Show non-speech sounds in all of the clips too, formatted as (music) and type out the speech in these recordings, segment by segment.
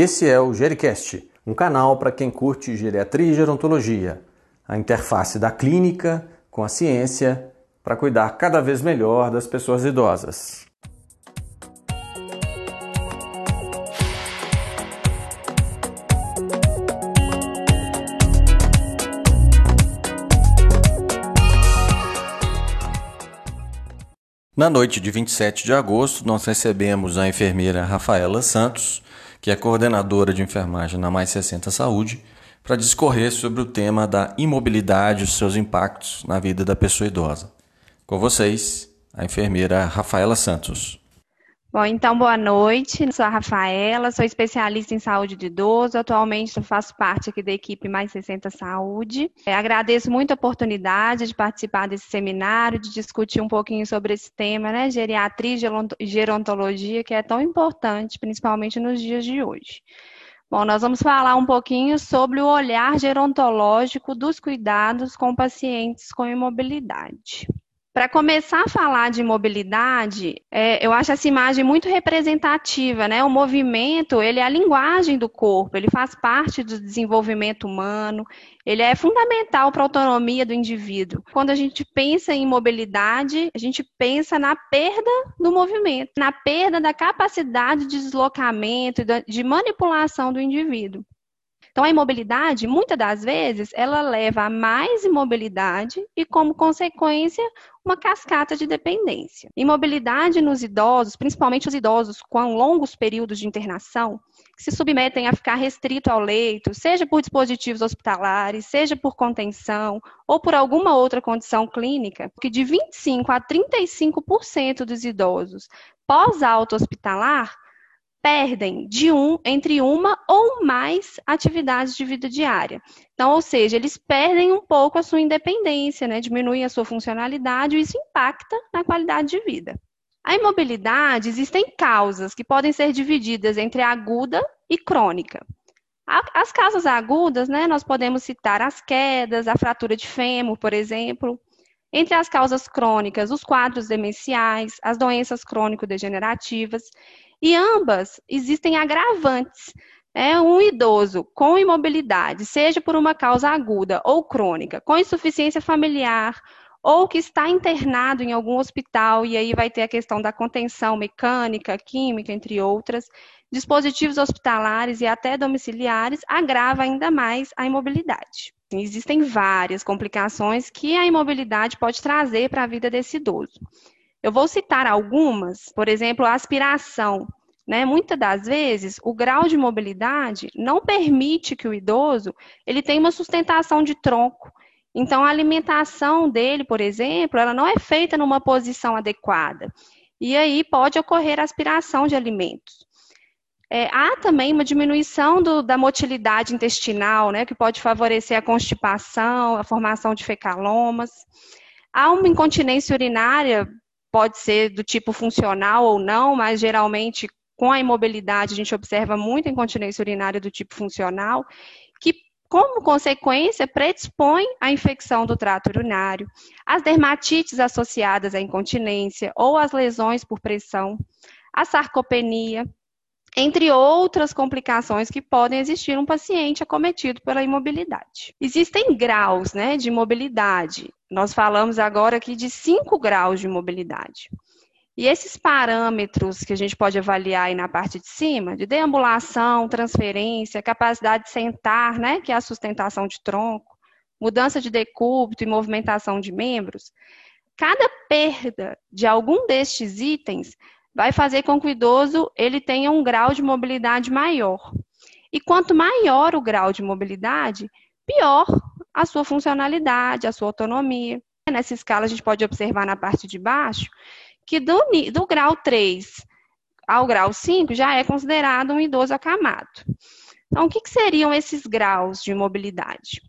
Esse é o Gericast, um canal para quem curte geriatria e gerontologia, a interface da clínica com a ciência para cuidar cada vez melhor das pessoas idosas. Na noite de 27 de agosto, nós recebemos a enfermeira Rafaela Santos, que é coordenadora de enfermagem na Mais 60 Saúde, para discorrer sobre o tema da imobilidade e os seus impactos na vida da pessoa idosa. Com vocês, a enfermeira Rafaela Santos. Bom, então, boa noite. Sou a Rafaela, sou especialista em saúde de idoso. Atualmente, faço parte aqui da equipe Mais 60 Saúde. É, agradeço muito a oportunidade de participar desse seminário, de discutir um pouquinho sobre esse tema, né? Geriatria e gerontologia, que é tão importante, principalmente nos dias de hoje. Bom, nós vamos falar um pouquinho sobre o olhar gerontológico dos cuidados com pacientes com imobilidade. Para começar a falar de mobilidade, é, eu acho essa imagem muito representativa, né? O movimento, ele é a linguagem do corpo, ele faz parte do desenvolvimento humano, ele é fundamental para a autonomia do indivíduo. Quando a gente pensa em mobilidade, a gente pensa na perda do movimento, na perda da capacidade de deslocamento, de manipulação do indivíduo. Então, a imobilidade, muitas das vezes, ela leva a mais imobilidade e, como consequência, uma cascata de dependência. Imobilidade nos idosos, principalmente os idosos com longos períodos de internação, que se submetem a ficar restrito ao leito, seja por dispositivos hospitalares, seja por contenção ou por alguma outra condição clínica, que de 25 a 35% dos idosos pós-alto hospitalar perdem de um entre uma ou mais atividades de vida diária. Então, ou seja, eles perdem um pouco a sua independência, né? diminuem a sua funcionalidade e isso impacta na qualidade de vida. A imobilidade existem causas que podem ser divididas entre aguda e crônica. As causas agudas, né, nós podemos citar as quedas, a fratura de fêmur, por exemplo. Entre as causas crônicas, os quadros demenciais, as doenças crônico-degenerativas e ambas existem agravantes. É um idoso com imobilidade, seja por uma causa aguda ou crônica, com insuficiência familiar, ou que está internado em algum hospital, e aí vai ter a questão da contenção mecânica, química, entre outras, dispositivos hospitalares e até domiciliares, agrava ainda mais a imobilidade. Existem várias complicações que a imobilidade pode trazer para a vida desse idoso. Eu vou citar algumas, por exemplo, a aspiração. Né? Muitas das vezes, o grau de mobilidade não permite que o idoso ele tenha uma sustentação de tronco. Então, a alimentação dele, por exemplo, ela não é feita numa posição adequada. E aí pode ocorrer aspiração de alimentos. É, há também uma diminuição do, da motilidade intestinal, né, que pode favorecer a constipação, a formação de fecalomas. Há uma incontinência urinária pode ser do tipo funcional ou não, mas geralmente com a imobilidade a gente observa muita incontinência urinária do tipo funcional, que como consequência predispõe à infecção do trato urinário, as dermatites associadas à incontinência ou as lesões por pressão, a sarcopenia, entre outras complicações que podem existir um paciente acometido pela imobilidade. Existem graus né, de mobilidade. Nós falamos agora aqui de cinco graus de mobilidade. E esses parâmetros que a gente pode avaliar aí na parte de cima, de deambulação, transferência, capacidade de sentar, né, que é a sustentação de tronco, mudança de decúbito e movimentação de membros, cada perda de algum destes itens vai fazer com que o idoso ele tenha um grau de mobilidade maior. E quanto maior o grau de mobilidade, pior a sua funcionalidade, a sua autonomia. Nessa escala, a gente pode observar na parte de baixo que do, do grau 3 ao grau 5 já é considerado um idoso acamado. Então, o que, que seriam esses graus de mobilidade?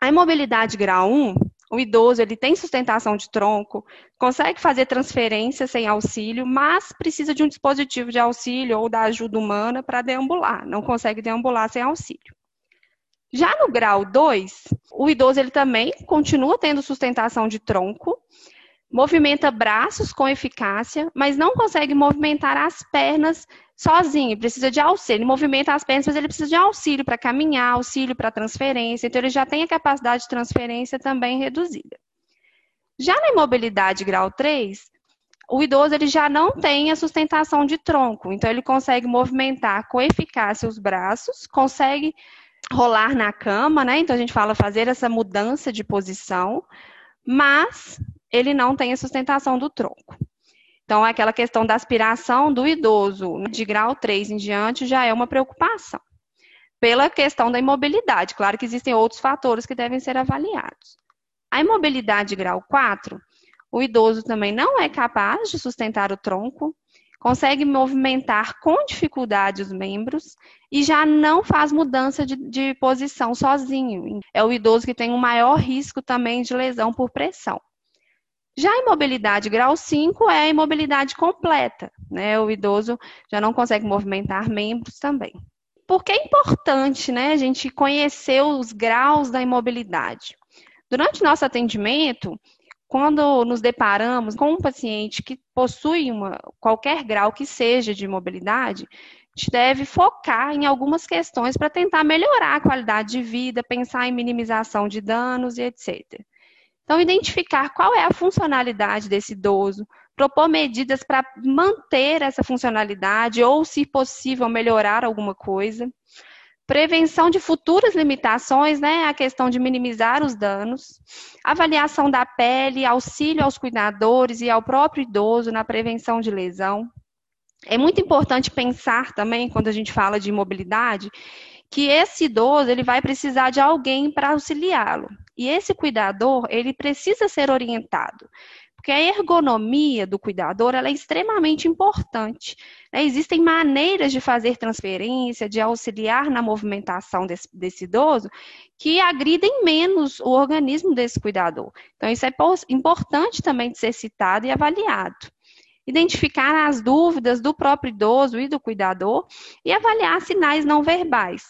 A imobilidade grau 1 o idoso ele tem sustentação de tronco, consegue fazer transferência sem auxílio, mas precisa de um dispositivo de auxílio ou da ajuda humana para deambular, não consegue deambular sem auxílio. Já no grau 2, o idoso ele também continua tendo sustentação de tronco, movimenta braços com eficácia, mas não consegue movimentar as pernas sozinho, precisa de auxílio. Ele movimenta as pernas, mas ele precisa de auxílio para caminhar, auxílio para transferência. Então, ele já tem a capacidade de transferência também reduzida. Já na imobilidade grau 3, o idoso ele já não tem a sustentação de tronco, então ele consegue movimentar com eficácia os braços, consegue rolar na cama, né? Então a gente fala fazer essa mudança de posição, mas ele não tem a sustentação do tronco. Então, aquela questão da aspiração do idoso de grau 3 em diante já é uma preocupação. Pela questão da imobilidade, claro que existem outros fatores que devem ser avaliados. A imobilidade grau 4, o idoso também não é capaz de sustentar o tronco, consegue movimentar com dificuldade os membros e já não faz mudança de, de, posição sozinho. É o idoso que tem um maior risco também de lesão por pressão. Já a imobilidade grau 5 é a imobilidade completa, né? O idoso já não consegue movimentar membros também. Porque é importante, né, a gente conhecer os graus da imobilidade. Durante nosso atendimento, quando nos deparamos com um paciente que possui uma, qualquer grau que seja de imobilidade, a gente deve focar em algumas questões para tentar melhorar a qualidade de vida, pensar em minimização de danos e etc. Então, identificar qual é a funcionalidade desse idoso, propor medidas para manter essa funcionalidade ou, se possível, melhorar alguma coisa. Prevenção de futuras limitações, né? A questão de minimizar os danos. Avaliação da pele, auxílio aos cuidadores e ao próprio idoso na prevenção de lesão. É muito importante pensar também, quando a gente fala de mobilidade, que esse idoso ele vai precisar de alguém para auxiliá-lo. E esse cuidador, ele precisa ser orientado. Porque a ergonomia do cuidador é extremamente importante. Né? Existem maneiras de fazer transferência, de auxiliar na movimentação desse, desse idoso, que agridem menos o organismo desse cuidador. Então, isso é importante também de ser citado e avaliado identificar as dúvidas do próprio idoso e do cuidador e avaliar sinais não verbais.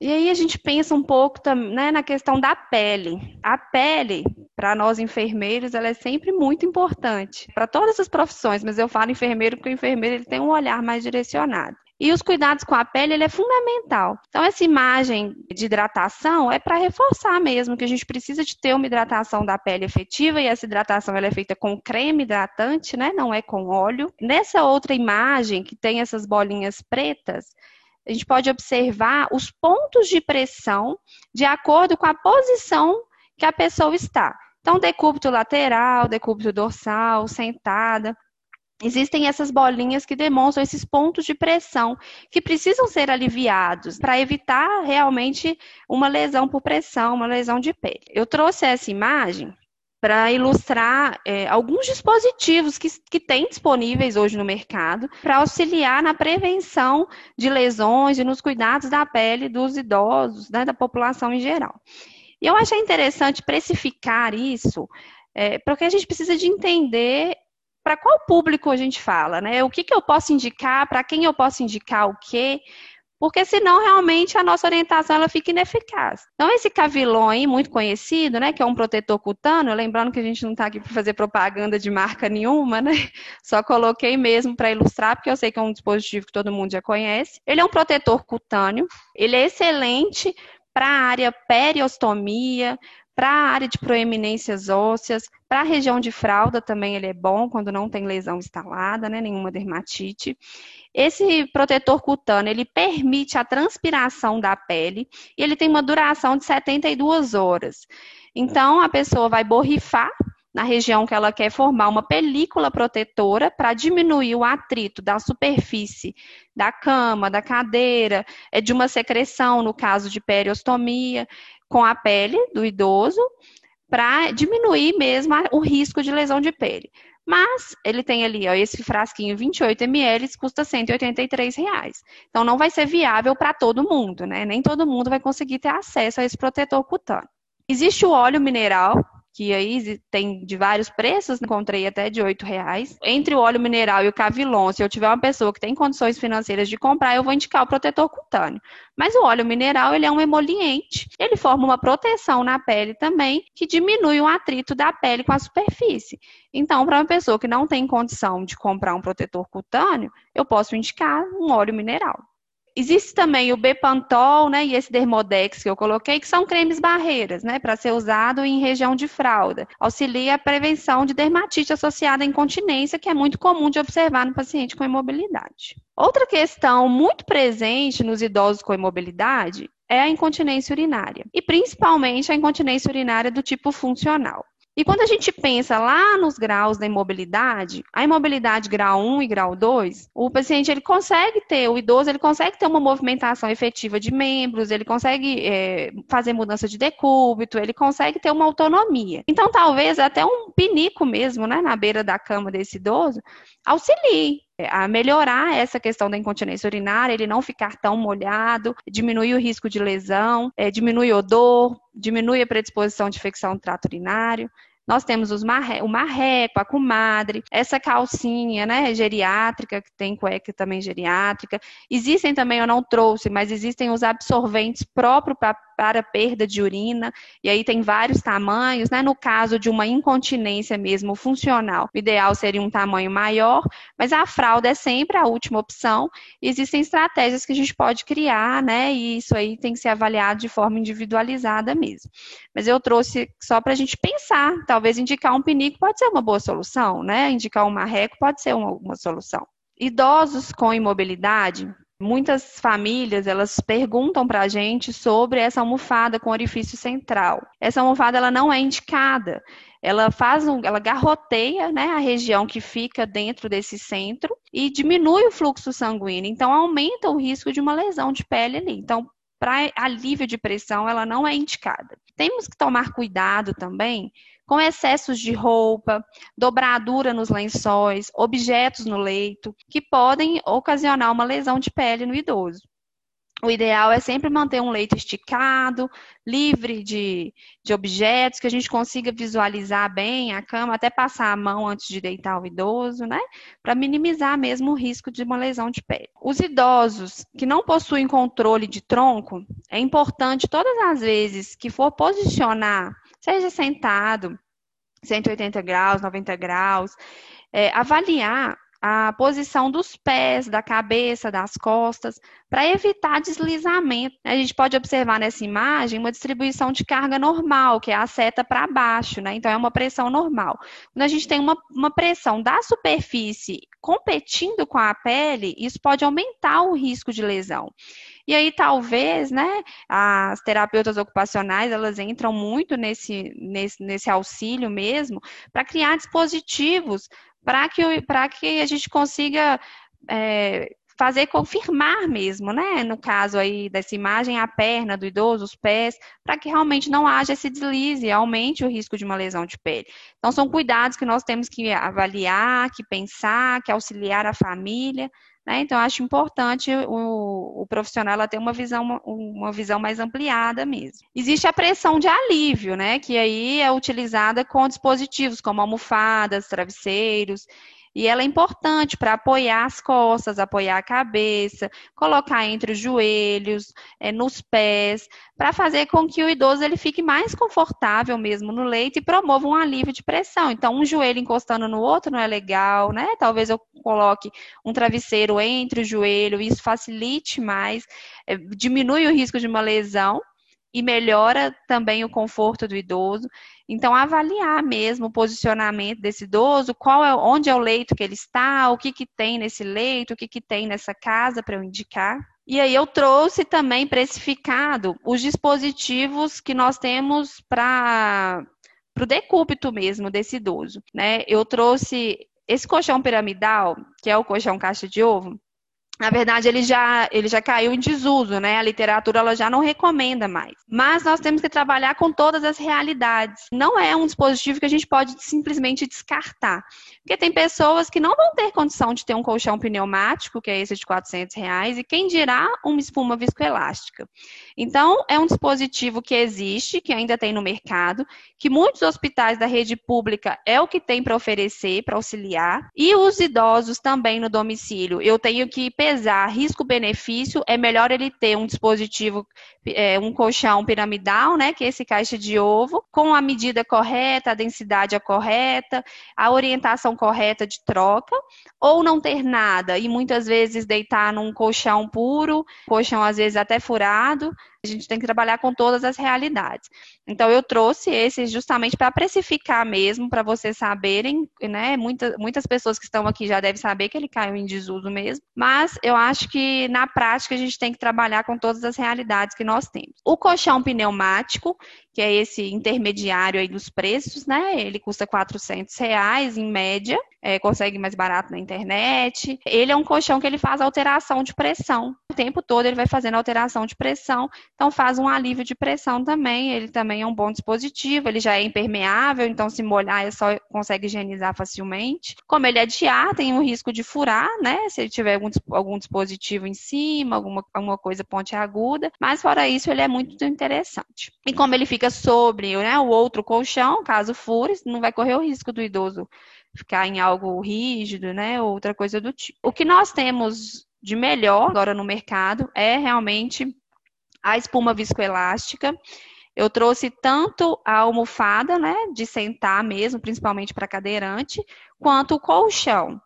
E aí a gente pensa um pouco né, na questão da pele. A pele, para nós enfermeiros, ela é sempre muito importante. Para todas as profissões, mas eu falo enfermeiro porque o enfermeiro ele tem um olhar mais direcionado. E os cuidados com a pele, ele é fundamental. Então, essa imagem de hidratação é para reforçar mesmo que a gente precisa de ter uma hidratação da pele efetiva, e essa hidratação ela é feita com creme hidratante, né? Não é com óleo. Nessa outra imagem, que tem essas bolinhas pretas, a gente pode observar os pontos de pressão de acordo com a posição que a pessoa está. Então, decúbito lateral, decúbito dorsal, sentada. Existem essas bolinhas que demonstram esses pontos de pressão que precisam ser aliviados para evitar realmente uma lesão por pressão, uma lesão de pele. Eu trouxe essa imagem para ilustrar é, alguns dispositivos que, que tem disponíveis hoje no mercado para auxiliar na prevenção de lesões e nos cuidados da pele dos idosos, né, da população em geral. E eu achei interessante precificar isso, é, porque a gente precisa de entender para qual público a gente fala, né? O que, que eu posso indicar, para quem eu posso indicar o quê, porque senão realmente a nossa orientação ela fica ineficaz. Então esse Cavilon aí, muito conhecido, né, que é um protetor cutâneo, lembrando que a gente não está aqui para fazer propaganda de marca nenhuma, né, (laughs) só coloquei mesmo para ilustrar, porque eu sei que é um dispositivo que todo mundo já conhece. Ele é um protetor cutâneo, ele é excelente para a área periostomia, para a área de proeminências ósseas, para a região de fralda também ele é bom quando não tem lesão instalada, né, nenhuma dermatite. Esse protetor cutâneo, ele permite a transpiração da pele e ele tem uma duração de 72 horas. Então, a pessoa vai borrifar na região que ela quer formar uma película protetora para diminuir o atrito da superfície da cama, da cadeira, é de uma secreção, no caso de periostomia com a pele do idoso para diminuir mesmo o risco de lesão de pele. Mas ele tem ali, ó, esse frasquinho 28 ml custa 183 reais. Então não vai ser viável para todo mundo, né? Nem todo mundo vai conseguir ter acesso a esse protetor cutâneo. Existe o óleo mineral, que aí tem de vários preços, encontrei até de oito reais. Entre o óleo mineral e o Cavilon, se eu tiver uma pessoa que tem condições financeiras de comprar, eu vou indicar o protetor cutâneo. Mas o óleo mineral, ele é um emoliente, ele forma uma proteção na pele também, que diminui o atrito da pele com a superfície. Então, para uma pessoa que não tem condição de comprar um protetor cutâneo, eu posso indicar um óleo mineral. Existe também o Bepantol, né, e esse Dermodex que eu coloquei, que são cremes barreiras, né, para ser usado em região de fralda. Auxilia a prevenção de dermatite associada à incontinência, que é muito comum de observar no paciente com imobilidade. Outra questão muito presente nos idosos com imobilidade é a incontinência urinária, e principalmente a incontinência urinária do tipo funcional. E quando a gente pensa lá nos graus da imobilidade, a imobilidade grau 1 e grau 2, o paciente ele consegue ter, o idoso ele consegue ter uma movimentação efetiva de membros, ele consegue é, fazer mudança de decúbito, ele consegue ter uma autonomia. Então, talvez até um pinico mesmo, né, na beira da cama desse idoso, auxilie a melhorar essa questão da incontinência urinária, ele não ficar tão molhado, diminui o risco de lesão, é, diminui o odor, diminui a predisposição de infecção do trato urinário. Nós temos os marre, o marreco, a comadre, essa calcinha, né, geriátrica, que tem cueca também geriátrica. Existem também, eu não trouxe, mas existem os absorventes próprios para para perda de urina, e aí tem vários tamanhos, né? No caso de uma incontinência mesmo funcional, o ideal seria um tamanho maior, mas a fralda é sempre a última opção. Existem estratégias que a gente pode criar, né? E isso aí tem que ser avaliado de forma individualizada mesmo. Mas eu trouxe só para a gente pensar, talvez indicar um pinico pode ser uma boa solução, né? Indicar um marreco pode ser uma, uma solução. Idosos com imobilidade, Muitas famílias, elas perguntam para a gente sobre essa almofada com orifício central. Essa almofada, ela não é indicada. Ela faz um, ela garroteia, né, a região que fica dentro desse centro e diminui o fluxo sanguíneo. Então, aumenta o risco de uma lesão de pele ali. Então, para alívio de pressão, ela não é indicada. Temos que tomar cuidado também com excessos de roupa, dobradura nos lençóis, objetos no leito, que podem ocasionar uma lesão de pele no idoso. O ideal é sempre manter um leito esticado, livre de, de objetos, que a gente consiga visualizar bem a cama, até passar a mão antes de deitar o idoso, né? Para minimizar mesmo o risco de uma lesão de pele. Os idosos que não possuem controle de tronco, é importante todas as vezes que for posicionar seja sentado, 180 graus, 90 graus, é, avaliar a posição dos pés, da cabeça, das costas, para evitar deslizamento. A gente pode observar nessa imagem uma distribuição de carga normal, que é a seta para baixo, né? Então é uma pressão normal. Quando a gente tem uma, uma pressão da superfície competindo com a pele, isso pode aumentar o risco de lesão. E aí, talvez, né, as terapeutas ocupacionais, elas entram muito nesse, nesse, nesse auxílio mesmo, para criar dispositivos para que, que a gente consiga é, fazer confirmar mesmo, né? No caso aí dessa imagem, a perna do idoso, os pés, para que realmente não haja esse deslize, aumente o risco de uma lesão de pele. Então, são cuidados que nós temos que avaliar, que pensar, que auxiliar a família né? Então, acho importante o, o profissional ter uma visão, uma, uma visão mais ampliada mesmo. Existe a pressão de alívio, né? Que aí é utilizada com dispositivos como almofadas, travesseiros. E ela é importante para apoiar as costas, apoiar a cabeça, colocar entre os joelhos, é, nos pés, para fazer com que o idoso ele fique mais confortável mesmo no leito e promova um alívio de pressão. Então, um joelho encostando no outro não é legal, né? Talvez eu coloque um travesseiro entre o joelho, isso facilite mais, é, diminui o risco de uma lesão e melhora também o conforto do idoso. Então, avaliar mesmo o posicionamento desse idoso, qual é, onde é o leito que ele está, o que, que tem nesse leito, o que, que tem nessa casa para eu indicar. E aí eu trouxe também precificado os dispositivos que nós temos para o decúbito mesmo desse idoso. Né? Eu trouxe esse colchão piramidal, que é o colchão caixa de ovo, na verdade, ele já, ele já caiu em desuso, né? A literatura ela já não recomenda mais. Mas nós temos que trabalhar com todas as realidades. Não é um dispositivo que a gente pode simplesmente descartar. Porque tem pessoas que não vão ter condição de ter um colchão pneumático, que é esse de 400 reais, e quem dirá uma espuma viscoelástica. Então, é um dispositivo que existe, que ainda tem no mercado, que muitos hospitais da rede pública é o que tem para oferecer, para auxiliar, e os idosos também no domicílio. Eu tenho que pesar risco-benefício, é melhor ele ter um dispositivo, é, um colchão piramidal, né, que é esse caixa de ovo, com a medida correta, a densidade correta, a orientação correta de troca, ou não ter nada e muitas vezes deitar num colchão puro, colchão às vezes até furado, a gente tem que trabalhar com todas as realidades. Então, eu trouxe esses justamente para precificar mesmo, para vocês saberem, né? Muitas, muitas pessoas que estão aqui já devem saber que ele caiu em desuso mesmo, mas eu acho que na prática a gente tem que trabalhar com todas as realidades que nós temos. O colchão pneumático, que é esse intermediário aí dos preços, né? Ele custa 400 reais em média, é, consegue mais barato na internet. Ele é um colchão que ele faz alteração de pressão. Tempo todo ele vai fazendo alteração de pressão, então faz um alívio de pressão também. Ele também é um bom dispositivo, ele já é impermeável, então se molhar ele só consegue higienizar facilmente. Como ele é de ar, tem o risco de furar, né? Se ele tiver algum, algum dispositivo em cima, alguma, alguma coisa ponte aguda, mas fora isso ele é muito interessante. E como ele fica sobre né, o outro colchão, caso fure, não vai correr o risco do idoso ficar em algo rígido, né? Outra coisa do tipo. O que nós temos de melhor agora no mercado é realmente a espuma viscoelástica. Eu trouxe tanto a almofada, né, de sentar mesmo, principalmente para cadeirante, quanto o colchão.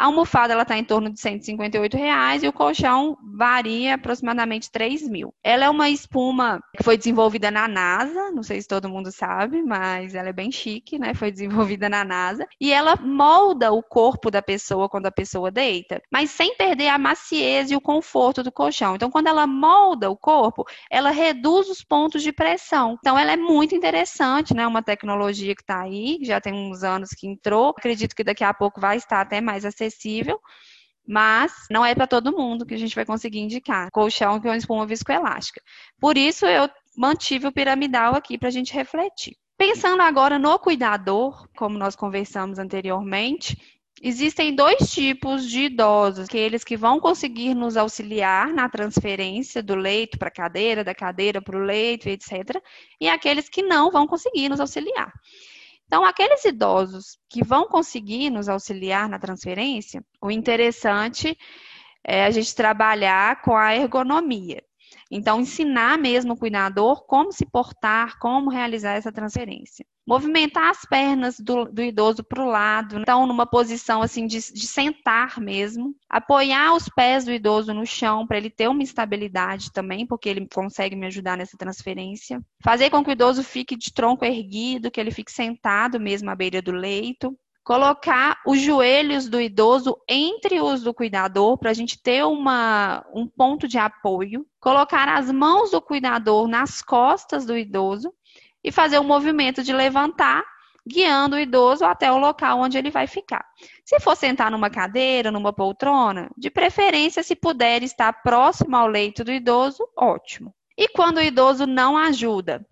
A almofada ela está em torno de 158 reais e o colchão varia aproximadamente 3 mil. Ela é uma espuma que foi desenvolvida na NASA, não sei se todo mundo sabe, mas ela é bem chique, né? Foi desenvolvida na NASA e ela molda o corpo da pessoa quando a pessoa deita, mas sem perder a maciez e o conforto do colchão. Então, quando ela molda o corpo, ela reduz os pontos de pressão. Então, ela é muito interessante, né? Uma tecnologia que está aí, já tem uns anos que entrou. Acredito que daqui a pouco vai estar até mais acessível acessível, mas não é para todo mundo que a gente vai conseguir indicar. Colchão que é uma espuma viscoelástica. Por isso eu mantive o piramidal aqui para a gente refletir. Pensando agora no cuidador, como nós conversamos anteriormente, Existem dois tipos de idosos, aqueles que vão conseguir nos auxiliar na transferência do leito para a cadeira, da cadeira para o leito, etc. E aqueles que não vão conseguir nos auxiliar. Então, aqueles idosos que vão conseguir nos auxiliar na transferência, o interessante é a gente trabalhar com a ergonomia. Então, ensinar mesmo o cuidador como se portar, como realizar essa transferência. Movimentar as pernas do, do idoso para o lado, então, numa posição assim de, de sentar mesmo. Apoiar os pés do idoso no chão para ele ter uma estabilidade também, porque ele consegue me ajudar nessa transferência. Fazer com que o idoso fique de tronco erguido, que ele fique sentado mesmo à beira do leito colocar os joelhos do idoso entre os do cuidador para a gente ter uma, um ponto de apoio, colocar as mãos do cuidador nas costas do idoso e fazer o um movimento de levantar, guiando o idoso até o local onde ele vai ficar. Se for sentar numa cadeira, numa poltrona, de preferência, se puder estar próximo ao leito do idoso, ótimo. E quando o idoso não ajuda,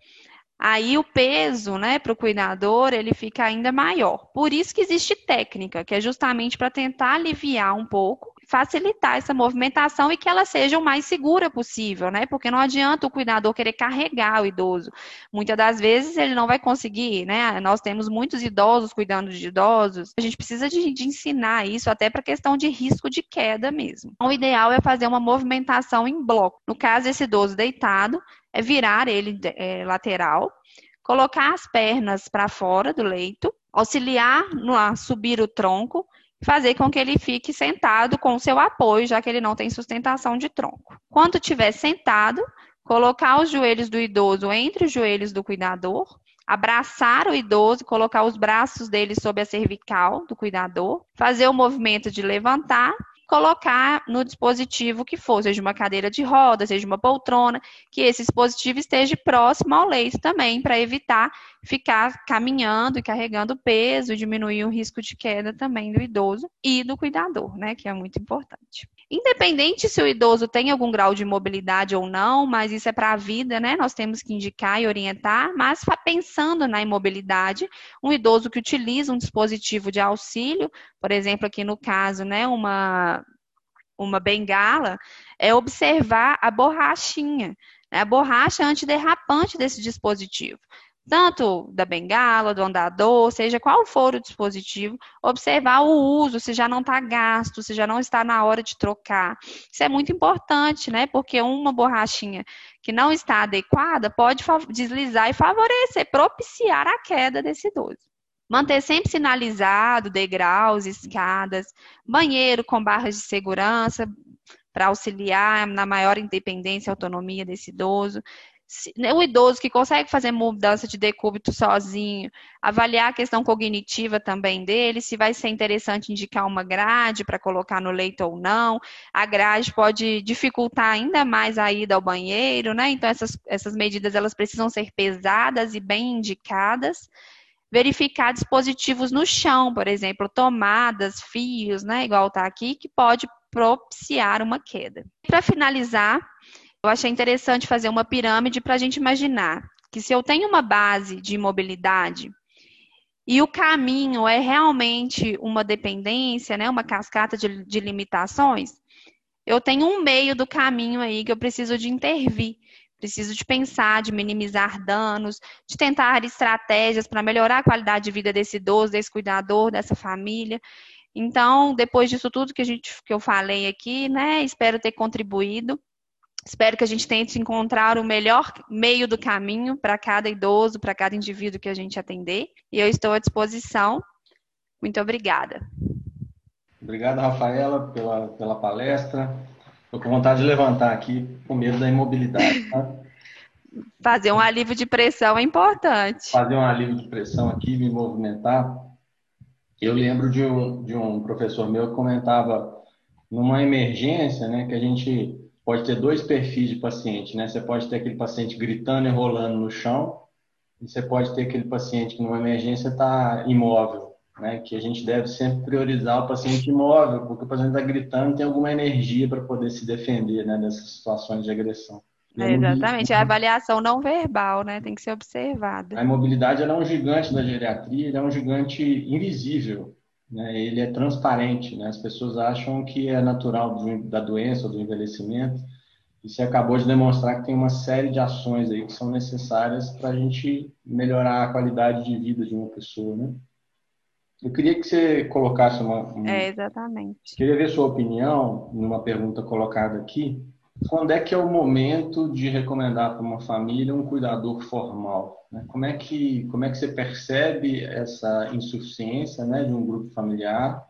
aí o peso, né, para o cuidador, ele fica ainda maior. Por isso que existe técnica, que é justamente para tentar aliviar um pouco, facilitar essa movimentação e que ela seja o mais segura possível, né? Porque não adianta o cuidador querer carregar o idoso. Muitas das vezes ele não vai conseguir, né? Nós temos muitos idosos cuidando de idosos. A gente precisa de, de ensinar isso até para questão de risco de queda mesmo. Então, o ideal é fazer uma movimentação em bloco. No caso, esse idoso deitado, é virar ele é, lateral, colocar as pernas para fora do leito, auxiliar no, a subir o tronco, fazer com que ele fique sentado com seu apoio, já que ele não tem sustentação de tronco. Quando estiver sentado, colocar os joelhos do idoso entre os joelhos do cuidador, abraçar o idoso, colocar os braços dele sob a cervical do cuidador, fazer o movimento de levantar colocar no dispositivo que for, seja uma cadeira de roda, seja uma poltrona, que esse dispositivo esteja próximo ao leito também, para evitar ficar caminhando e carregando peso, diminuir o risco de queda também do idoso e do cuidador, né, que é muito importante. Independente se o idoso tem algum grau de mobilidade ou não, mas isso é para a vida, né? Nós temos que indicar e orientar, mas pensando na imobilidade, um idoso que utiliza um dispositivo de auxílio, por exemplo, aqui no caso, né, uma, uma bengala, é observar a borrachinha, né, a borracha antiderrapante desse dispositivo tanto da bengala, do andador, seja qual for o dispositivo, observar o uso, se já não está gasto, se já não está na hora de trocar. Isso é muito importante, né? Porque uma borrachinha que não está adequada pode deslizar e favorecer, propiciar a queda desse idoso. Manter sempre sinalizado degraus, escadas, banheiro com barras de segurança para auxiliar na maior independência e autonomia desse idoso o idoso que consegue fazer mudança de decúbito sozinho, avaliar a questão cognitiva também dele, se vai ser interessante indicar uma grade para colocar no leito ou não. A grade pode dificultar ainda mais a ida ao banheiro, né? Então essas, essas medidas elas precisam ser pesadas e bem indicadas. Verificar dispositivos no chão, por exemplo, tomadas, fios, né? Igual está aqui, que pode propiciar uma queda. Para finalizar, eu achei interessante fazer uma pirâmide para a gente imaginar que se eu tenho uma base de mobilidade e o caminho é realmente uma dependência, né, uma cascata de, de limitações, eu tenho um meio do caminho aí que eu preciso de intervir. Preciso de pensar, de minimizar danos, de tentar estratégias para melhorar a qualidade de vida desse idoso, desse cuidador, dessa família. Então, depois disso tudo que, a gente, que eu falei aqui, né, espero ter contribuído. Espero que a gente tente encontrar o melhor meio do caminho para cada idoso, para cada indivíduo que a gente atender. E eu estou à disposição. Muito obrigada. Obrigado, Rafaela, pela, pela palestra. Estou com vontade de levantar aqui com medo da imobilidade. Tá? (laughs) Fazer um alívio de pressão é importante. Fazer um alívio de pressão aqui, me movimentar. Eu lembro de um, de um professor meu que comentava numa emergência, né, que a gente pode ter dois perfis de paciente, né? Você pode ter aquele paciente gritando e rolando no chão, e você pode ter aquele paciente que numa emergência está imóvel, né? Que a gente deve sempre priorizar o paciente imóvel, porque o paciente está gritando tem alguma energia para poder se defender, né? Dessas situações de agressão. É, exatamente, é a avaliação não verbal, né? Tem que ser observada. A imobilidade é um gigante da geriatria, é um gigante invisível, né? ele é transparente. Né? As pessoas acham que é natural do, da doença ou do envelhecimento, e você acabou de demonstrar que tem uma série de ações aí que são necessárias para a gente melhorar a qualidade de vida de uma pessoa, né? Eu queria que você colocasse uma. Um... É, exatamente. Queria ver sua opinião numa pergunta colocada aqui. Quando é que é o momento de recomendar para uma família um cuidador formal? Né? Como é que como é que você percebe essa insuficiência, né, de um grupo familiar?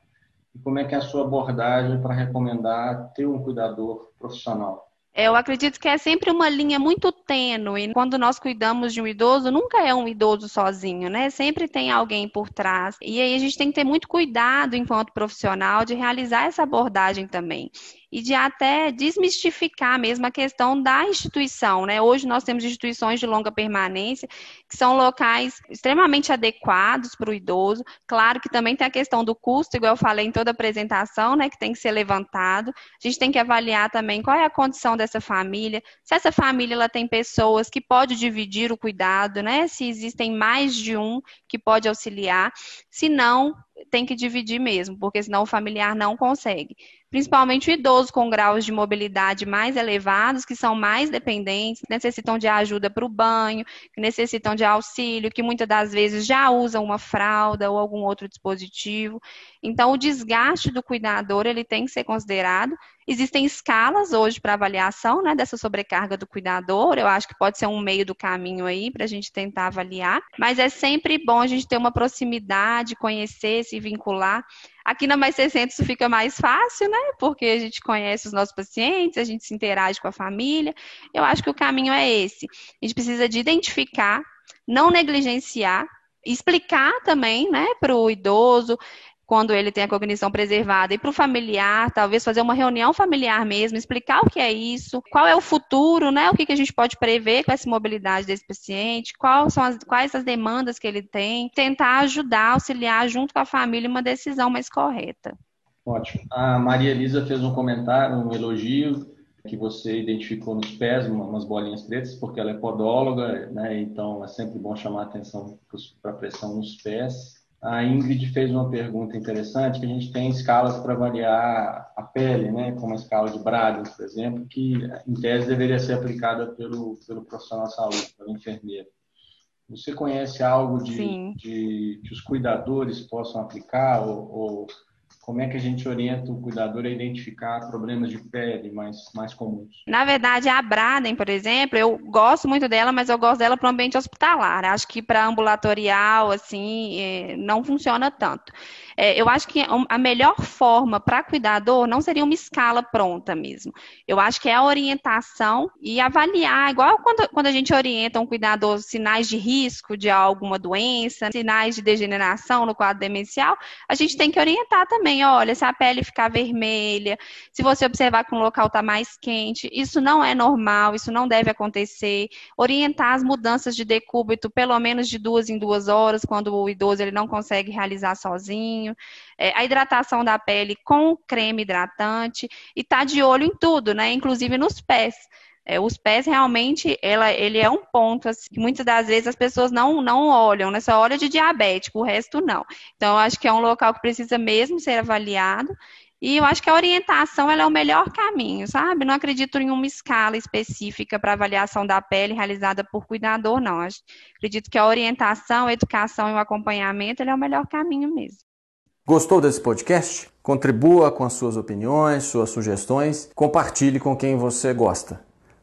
E como é que é a sua abordagem para recomendar ter um cuidador profissional? Eu acredito que é sempre uma linha muito tênue. Quando nós cuidamos de um idoso, nunca é um idoso sozinho, né? Sempre tem alguém por trás. E aí a gente tem que ter muito cuidado enquanto profissional de realizar essa abordagem também e de até desmistificar mesmo a questão da instituição, né? Hoje nós temos instituições de longa permanência que são locais extremamente adequados para o idoso. Claro que também tem a questão do custo, igual eu falei em toda a apresentação, né? Que tem que ser levantado. A gente tem que avaliar também qual é a condição dessa família, se essa família ela tem pessoas que pode dividir o cuidado, né? Se existem mais de um que pode auxiliar. Se não, tem que dividir mesmo, porque senão o familiar não consegue principalmente o idoso com graus de mobilidade mais elevados, que são mais dependentes, necessitam de ajuda para o banho, que necessitam de auxílio, que muitas das vezes já usam uma fralda ou algum outro dispositivo. Então, o desgaste do cuidador ele tem que ser considerado. Existem escalas hoje para avaliação né, dessa sobrecarga do cuidador. Eu acho que pode ser um meio do caminho aí para a gente tentar avaliar. Mas é sempre bom a gente ter uma proximidade, conhecer, se vincular. Aqui na Mais 600 fica mais fácil, né? Porque a gente conhece os nossos pacientes, a gente se interage com a família. Eu acho que o caminho é esse. A gente precisa de identificar, não negligenciar, explicar também, né, para o idoso quando ele tem a cognição preservada, e para o familiar, talvez fazer uma reunião familiar mesmo, explicar o que é isso, qual é o futuro, né? O que, que a gente pode prever com essa mobilidade desse paciente, quais são as, quais as demandas que ele tem, tentar ajudar, auxiliar junto com a família uma decisão mais correta. Ótimo. A Maria Elisa fez um comentário, um elogio que você identificou nos pés, umas bolinhas pretas, porque ela é podóloga, né? Então é sempre bom chamar atenção para a pressão nos pés. A Ingrid fez uma pergunta interessante, que a gente tem escalas para avaliar a pele, né? Como a escala de Braden, por exemplo, que em tese deveria ser aplicada pelo, pelo profissional de saúde, pelo enfermeiro. Você conhece algo de, de que os cuidadores possam aplicar ou, ou como é que a gente orienta o cuidador a identificar problemas de pele mais, mais comuns? Na verdade, a Braden, por exemplo, eu gosto muito dela, mas eu gosto dela para o ambiente hospitalar. Acho que para ambulatorial, assim, é, não funciona tanto. É, eu acho que a melhor forma para cuidador não seria uma escala pronta mesmo. Eu acho que é a orientação e avaliar, igual quando, quando a gente orienta um cuidador sinais de risco de alguma doença, sinais de degeneração no quadro demencial, a gente tem que orientar também, olha, se a pele ficar vermelha, se você observar que um local está mais quente, isso não é normal, isso não deve acontecer. Orientar as mudanças de decúbito pelo menos de duas em duas horas, quando o idoso ele não consegue realizar sozinho é, a hidratação da pele com creme hidratante e tá de olho em tudo, né? Inclusive nos pés. É, os pés realmente, ela, ele é um ponto assim, que muitas das vezes as pessoas não, não olham, né? Só olha de diabético, o resto não. Então, eu acho que é um local que precisa mesmo ser avaliado e eu acho que a orientação é o melhor caminho, sabe? Não acredito em uma escala específica para avaliação da pele realizada por cuidador, não. Acredito que a orientação, a educação e o acompanhamento é o melhor caminho mesmo. Gostou desse podcast? Contribua com as suas opiniões, suas sugestões, compartilhe com quem você gosta.